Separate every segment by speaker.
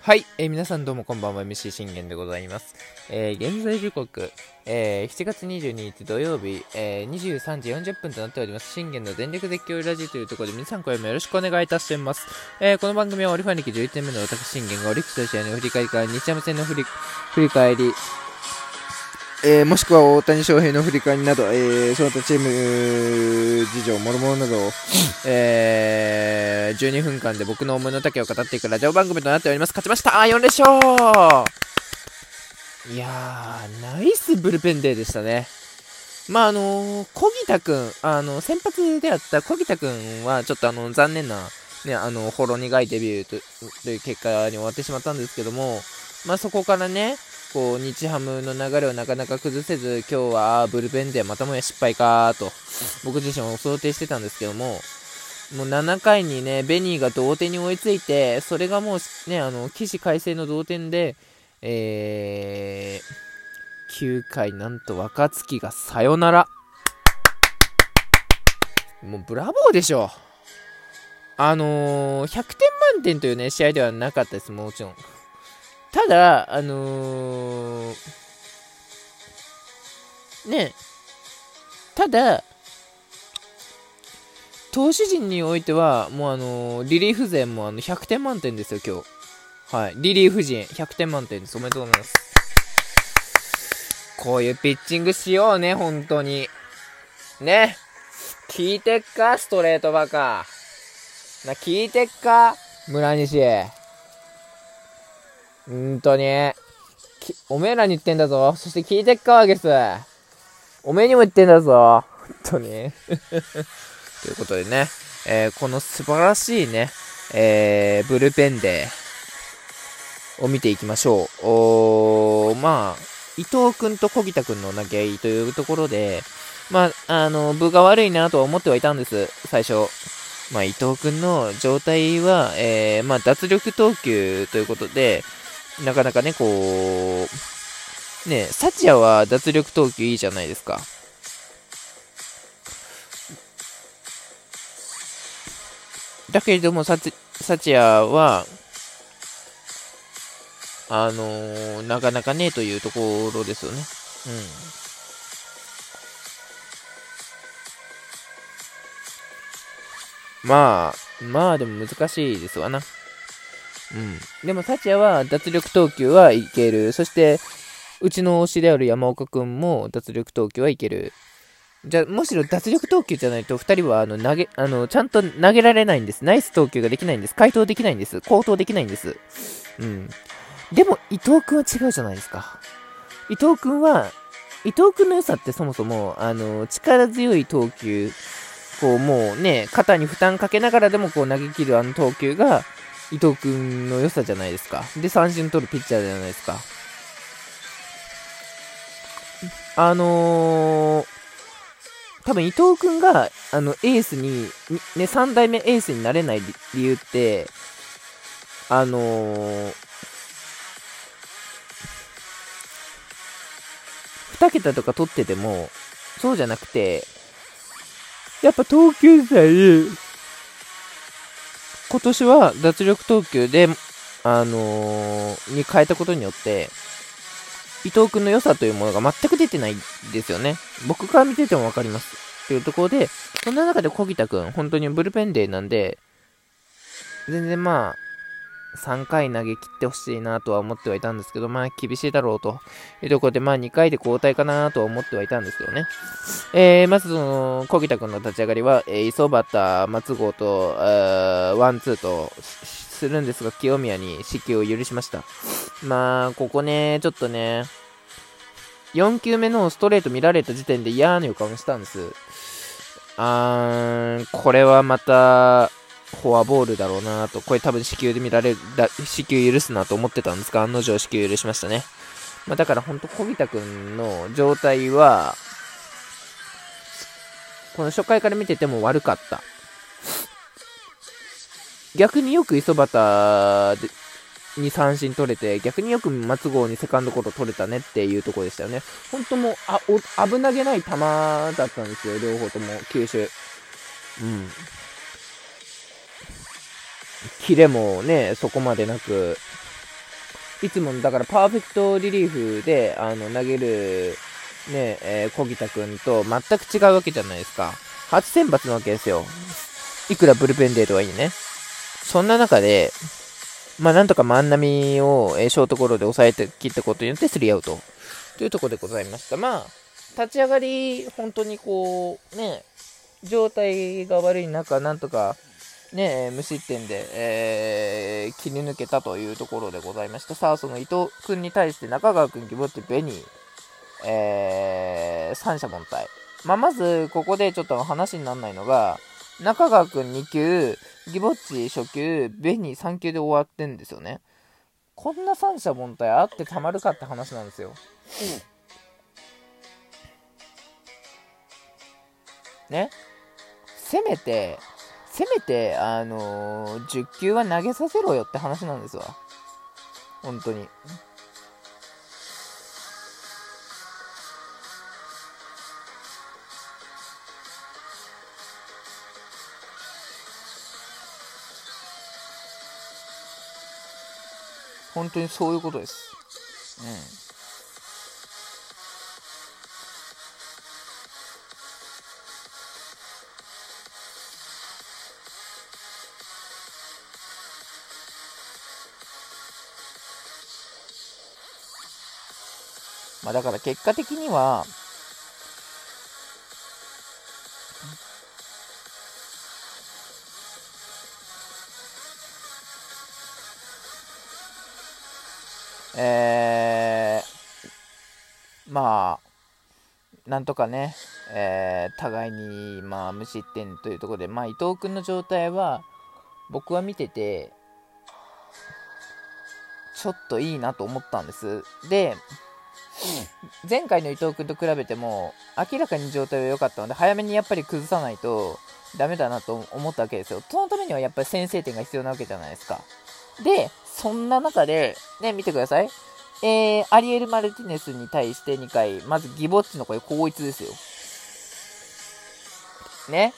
Speaker 1: はい、えー、皆さんどうもこんばんは。MC 信玄でございます、えー、現在時刻、えー、7月22日土曜日、えー、23時40分となっております。信玄の全力絶叫ラジオというところで皆さん今夜もよろしくお願いいたします、えー、この番組はオリファン歴11年目の私信玄がオリックスの試合の振り返りから日山戦の振り振り返りえー、もしくは大谷翔平の振り返りなど、えー、その他チーム事情、もろもろなどを、えー、12分間で僕の思いの丈を語っていくラジオ番組となっております。勝ちましたあ4連勝いやー、ナイスブルペンデーでしたね。まあ、あのー、小木田くん、あの、先発であった小木田くんは、ちょっとあの、残念な、ね、あの、ほろ苦いデビューとという結果に終わってしまったんですけども、まあ、そこからね、こう日ハムの流れをなかなか崩せず、今日はブルペンでまたもや失敗かと、僕自身も想定してたんですけども、もう7回にね、ベニーが同点に追いついて、それがもうね、あの、起死回生の同点で、えー、9回なんと若月がサヨナラ。もうブラボーでしょ。あのー、100点満点というね、試合ではなかったです、もちろん。ただ、あのー、ね、ただ、投手陣においては、もうあのー、リリーフ勢もあの100点満点ですよ、今日。はい。リリーフ陣、100点満点です。おめでとうございます。こういうピッチングしようね、本当に。ね。聞いてっかストレートバカ。な、聞いてっか村西。うんとに。おめえらに言ってんだぞ。そして聞いてっか、ワゲス。おめえにも言ってんだぞ。本当に。ということでね、えー、この素晴らしいね、えー、ブルペンデーを見ていきましょう。おまあ、伊藤君と小木田君の投げ合いというところで、まあ、あの、部が悪いなとは思ってはいたんです、最初。まあ、伊藤君の状態は、えー、まあ、脱力投球ということで、なかなかね、こう、ね、サチアは脱力投球いいじゃないですか。だけれども、サチサチアは、あのー、なかなかねえというところですよね。うん。まあ、まあでも難しいですわな。うん。でも、サチアは脱力投球はいける。そして、うちの推しである山岡くんも脱力投球はいける。じゃむしろ脱力投球じゃないと2人はあの投げあのちゃんと投げられないんです。ナイス投球ができないんです。回答できないんです。高投できないんです。うん。でも、伊藤君は違うじゃないですか。伊藤君は、伊藤君の良さってそもそも、あの、力強い投球、こう、もうね、肩に負担かけながらでもこう投げ切るあの投球が、伊藤君の良さじゃないですか。で、三振取るピッチャーじゃないですか。あのー、多分伊藤君が、あの、エースに、ね、3代目エースになれない理由って、あのー、2桁とか取ってても、そうじゃなくて、やっぱ投球祭、今年は脱力投球で、あのー、に変えたことによって、伊藤君の良さというものが全く出てないんですよね。僕から見てても分かります。というところで、そんな中で小木田君、本当にブルペンデーなんで、全然まあ、3回投げ切ってほしいなとは思ってはいたんですけど、まあ厳しいだろうというところで、まあ2回で交代かなとは思ってはいたんですけどね。えー、まずその、小木田君の立ち上がりは、えー、磯端、松郷と、ワンツーとするんですが、清宮に死球を許しました。まあ、ここね、ちょっとね、4球目のストレート見られた時点で嫌な予感をしたんです。あー、これはまた、フォアボールだろうなと、これ多分死球で見られる、だ死球許すなと思ってたんですが、案の定死球許しましたね。まあ、だから本当、小木田君の状態は、この初回から見てても悪かった。逆によく磯端に三振取れて、逆によく松郷にセカンドコート取れたねっていうところでしたよね。本当もう、あ、お危なげない球だったんですよ、両方とも、球種。うん。キレもね、そこまでなく、いつもだからパーフェクトリリーフで、あの、投げる、ね、えー、小木田くんと全く違うわけじゃないですか。初選抜なわけですよ。いくらブルペンデーとはいいね。そんな中で、まあ、なんとか万波を、えー、ショートゴロで抑えて切ったことによってスリーアウトというところでございました。まあ、立ち上がり、本当にこう、ね、状態が悪い中、なんとか、ね、無失点で、えー、切り抜けたというところでございました。さあ、その伊藤君に対して中川君、ギボッチ、ベニー、えー、三者凡退。まあ、まず、ここでちょっと話にならないのが、中川君2球、ギボッチ初球、ベニー3球で終わってんですよね。こんな三者凡退あってたまるかって話なんですよ。うん、ね？せめて、せめて、あのー、10球は投げさせろよって話なんですわ。本当に。本当にそういうことです。うん。まあ、だから結果的には、えー、まあ、なんとかね、えー、互いに、まあ、無失点というところで、まあ、伊藤君の状態は、僕は見てて、ちょっといいなと思ったんです。で、前回の伊藤君と比べても明らかに状態は良かったので早めにやっぱり崩さないとダメだなと思ったわけですよ。そのためにはやっぱり先制点が必要なわけじゃないですか。で、そんな中で、ね、見てください。えー、アリエル・マルティネスに対して2回、まずギボッチの声、高一ですよ。ね。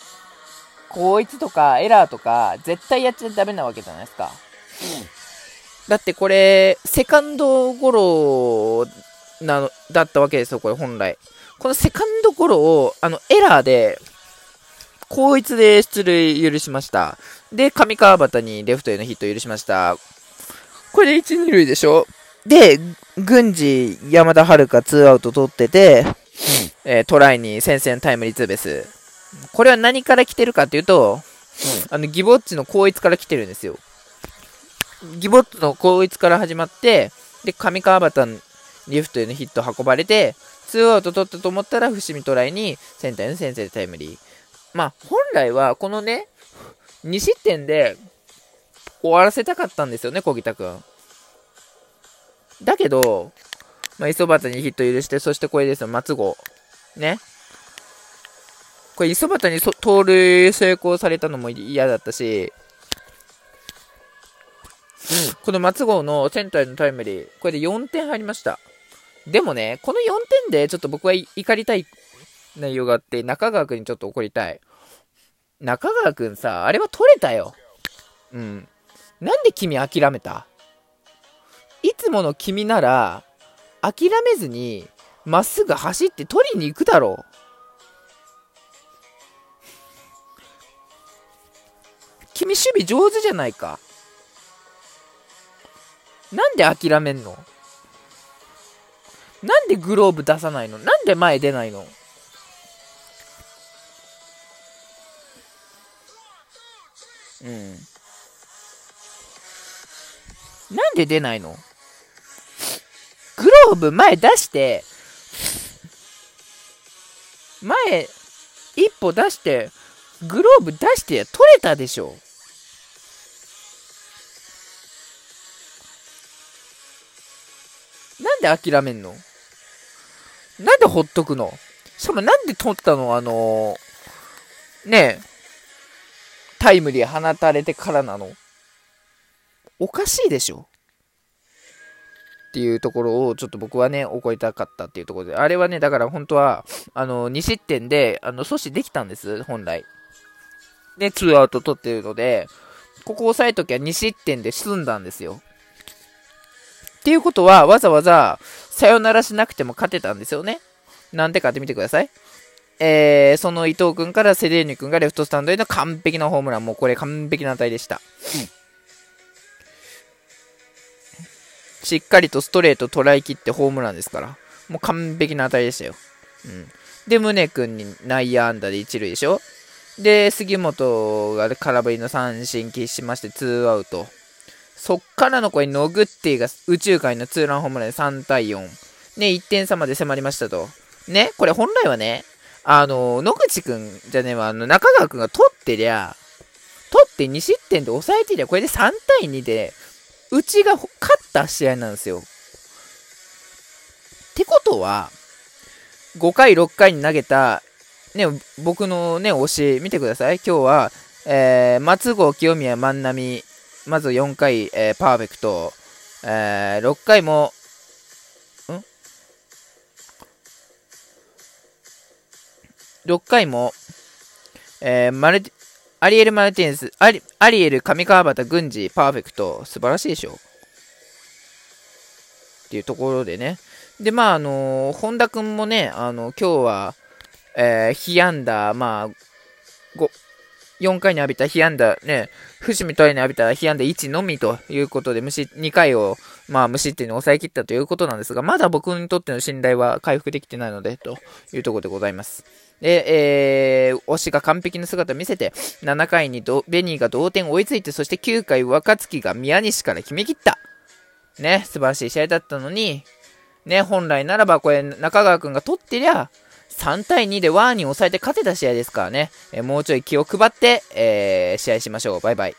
Speaker 1: 高一とかエラーとか、絶対やっちゃダメなわけじゃないですか。だってこれ、セカンドゴロなの、だったわけですよ、これ本来。このセカンドゴロを、あの、エラーで、後一で出塁許しました。で、上川端にレフトへのヒット許しました。これで1、2塁でしょ？で、郡司、山田遥2アウト取ってて、えー、トライに先制のタイムリーツーベース。これは何から来てるかっていうと、あの、ギボッチの後逸から来てるんですよ。ギボッチの後逸から始まって、で、上川端リフトへのヒット運ばれて、ツーアウト取ったと思ったら、伏見トライにセンターへの先制タイムリー。まあ、本来はこのね、2失点で終わらせたかったんですよね、小木田君。だけど、まあ、磯端にヒット許して、そしてこれですよ、松郷。ね。これ、磯端に盗塁成功されたのも嫌だったし、この松郷のセンターへのタイムリー、これで4点入りました。でもね、この4点でちょっと僕は怒りたい内容があって、中川くんにちょっと怒りたい。中川くんさ、あれは取れたよ。うん。なんで君諦めた？いつもの君なら、諦めずに、まっすぐ走って取りに行くだろう。君守備上手じゃないか。なんで諦めんの？なんでグローブ出さないの？なんで前出ないの？うん。なんで出ないの？グローブ前出して、前、一歩出して、グローブ出して取れたでしょ？なんで諦めんの？なんでほっとくの？しかもなんで取ったの？あのー、ねえ、タイムリー放たれてからなの？おかしいでしょ？っていうところをちょっと僕はね、怒りたかったっていうところで、あれはね、だから本当は、あの、2失点で、あの、阻止できたんです、本来。で、2アウト取ってるので、ここ押さえときは2失点で済んだんですよ。っていうことは、わざわざ、さよならしなくても勝てたんですよね。なんでかって見てください。えー、その伊藤君からセデーニ君がレフトスタンドへの完璧なホームラン。もうこれ完璧な値でした。しっかりとストレート捉えきってホームランですから。もう完璧な値でしたよ。うん。で、宗君に内野安打で1塁でしょで、杉本が空振りの三振喫しまして、ツーアウト。そっからのこれ、ノグッティが宇宙界のツーランホームランで3対4。ね、1点差まで迫りましたと。ね、これ本来はね、あの、野口くんじゃねえわ、あの、中川くんが取ってりゃ、取って2失点で抑えてりゃ、これで3対2で、うちが勝った試合なんですよ。ってことは、5回、6回に投げた、ね、僕のね、推し、見てください。今日は、えー、松郷、清宮、万波、まず4回、えー、パーフェクト、えー、6回も、ん？6回も、えー、マルアリエル・マルティネス、アリアリエル、上川端、郡司、パーフェクト、素晴らしいでしょ？っていうところでね。で、まあ、あのー、本田君もね、あの、今日は、えー、被安打、まあ、5、4回に浴びた被安打、ね、伏見トイに浴びた被安打1のみということで、無失、2回を、まあ、無失点に抑え切ったということなんですが、まだ僕にとっての信頼は回復できてないので、というところでございます。で、えー、推しが完璧な姿を見せて、7回にベニーが同点追いついて、そして9回若月が宮西から決めきった。ね、素晴らしい試合だったのに、ね、本来ならばこれ中川くんが取ってりゃ、3対2でワーに抑えて勝てた試合ですからね、え、もうちょい気を配って、えー、試合しましょう。バイバイ。